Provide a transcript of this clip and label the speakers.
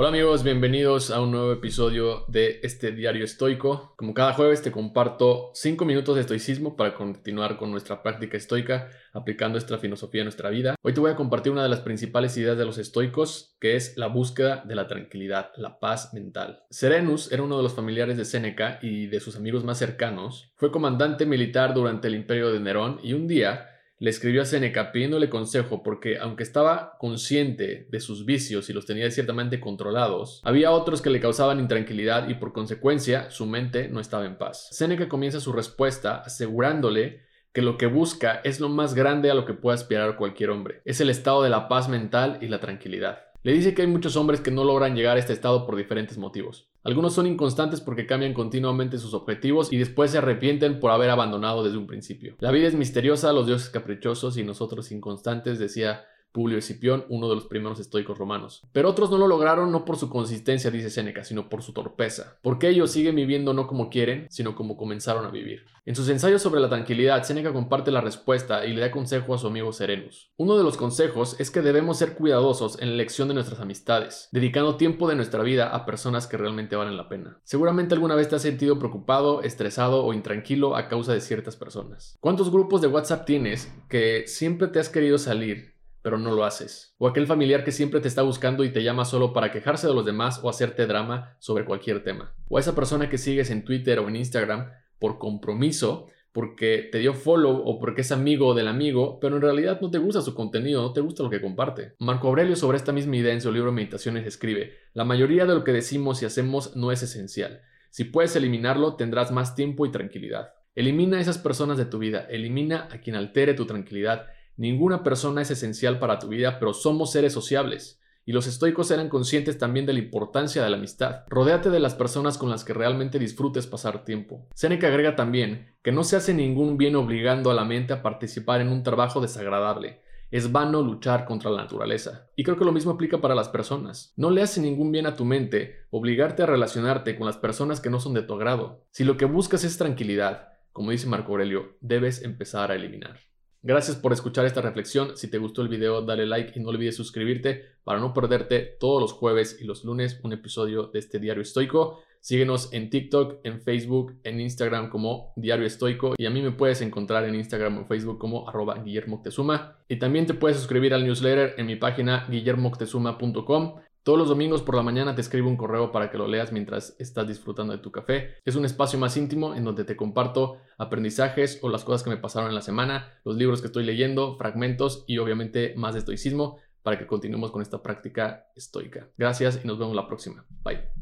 Speaker 1: Hola amigos, bienvenidos a un nuevo episodio de este diario estoico. Como cada jueves te comparto 5 minutos de estoicismo para continuar con nuestra práctica estoica aplicando esta filosofía a nuestra vida. Hoy te voy a compartir una de las principales ideas de los estoicos, que es la búsqueda de la tranquilidad, la paz mental. Serenus era uno de los familiares de Séneca y de sus amigos más cercanos. Fue comandante militar durante el imperio de Nerón y un día le escribió a Seneca pidiéndole consejo porque, aunque estaba consciente de sus vicios y los tenía ciertamente controlados, había otros que le causaban intranquilidad y por consecuencia su mente no estaba en paz. Seneca comienza su respuesta asegurándole que lo que busca es lo más grande a lo que puede aspirar cualquier hombre. Es el estado de la paz mental y la tranquilidad. Le dice que hay muchos hombres que no logran llegar a este estado por diferentes motivos. Algunos son inconstantes porque cambian continuamente sus objetivos y después se arrepienten por haber abandonado desde un principio. La vida es misteriosa, los dioses caprichosos y nosotros inconstantes, decía Publio Escipión, uno de los primeros estoicos romanos. Pero otros no lo lograron no por su consistencia, dice Séneca, sino por su torpeza. Porque ellos siguen viviendo no como quieren, sino como comenzaron a vivir. En sus ensayos sobre la tranquilidad, Séneca comparte la respuesta y le da consejo a su amigo Serenus. Uno de los consejos es que debemos ser cuidadosos en la elección de nuestras amistades, dedicando tiempo de nuestra vida a personas que realmente valen la pena. Seguramente alguna vez te has sentido preocupado, estresado o intranquilo a causa de ciertas personas. ¿Cuántos grupos de WhatsApp tienes que siempre te has querido salir pero no lo haces. O aquel familiar que siempre te está buscando y te llama solo para quejarse de los demás o hacerte drama sobre cualquier tema. O esa persona que sigues en Twitter o en Instagram por compromiso, porque te dio follow o porque es amigo del amigo, pero en realidad no te gusta su contenido, no te gusta lo que comparte. Marco Aurelio sobre esta misma idea en su libro Meditaciones escribe, la mayoría de lo que decimos y hacemos no es esencial. Si puedes eliminarlo, tendrás más tiempo y tranquilidad. Elimina a esas personas de tu vida, elimina a quien altere tu tranquilidad Ninguna persona es esencial para tu vida, pero somos seres sociables. Y los estoicos eran conscientes también de la importancia de la amistad. Rodéate de las personas con las que realmente disfrutes pasar tiempo. Seneca agrega también que no se hace ningún bien obligando a la mente a participar en un trabajo desagradable. Es vano luchar contra la naturaleza. Y creo que lo mismo aplica para las personas. No le hace ningún bien a tu mente obligarte a relacionarte con las personas que no son de tu agrado. Si lo que buscas es tranquilidad, como dice Marco Aurelio, debes empezar a eliminar. Gracias por escuchar esta reflexión. Si te gustó el video, dale like y no olvides suscribirte para no perderte todos los jueves y los lunes un episodio de este diario estoico. Síguenos en TikTok, en Facebook, en Instagram como Diario Estoico y a mí me puedes encontrar en Instagram o Facebook como arroba Guillermo Y también te puedes suscribir al newsletter en mi página guillermoctezuma.com. Todos los domingos por la mañana te escribo un correo para que lo leas mientras estás disfrutando de tu café. Es un espacio más íntimo en donde te comparto aprendizajes o las cosas que me pasaron en la semana, los libros que estoy leyendo, fragmentos y obviamente más estoicismo para que continuemos con esta práctica estoica. Gracias y nos vemos la próxima. Bye.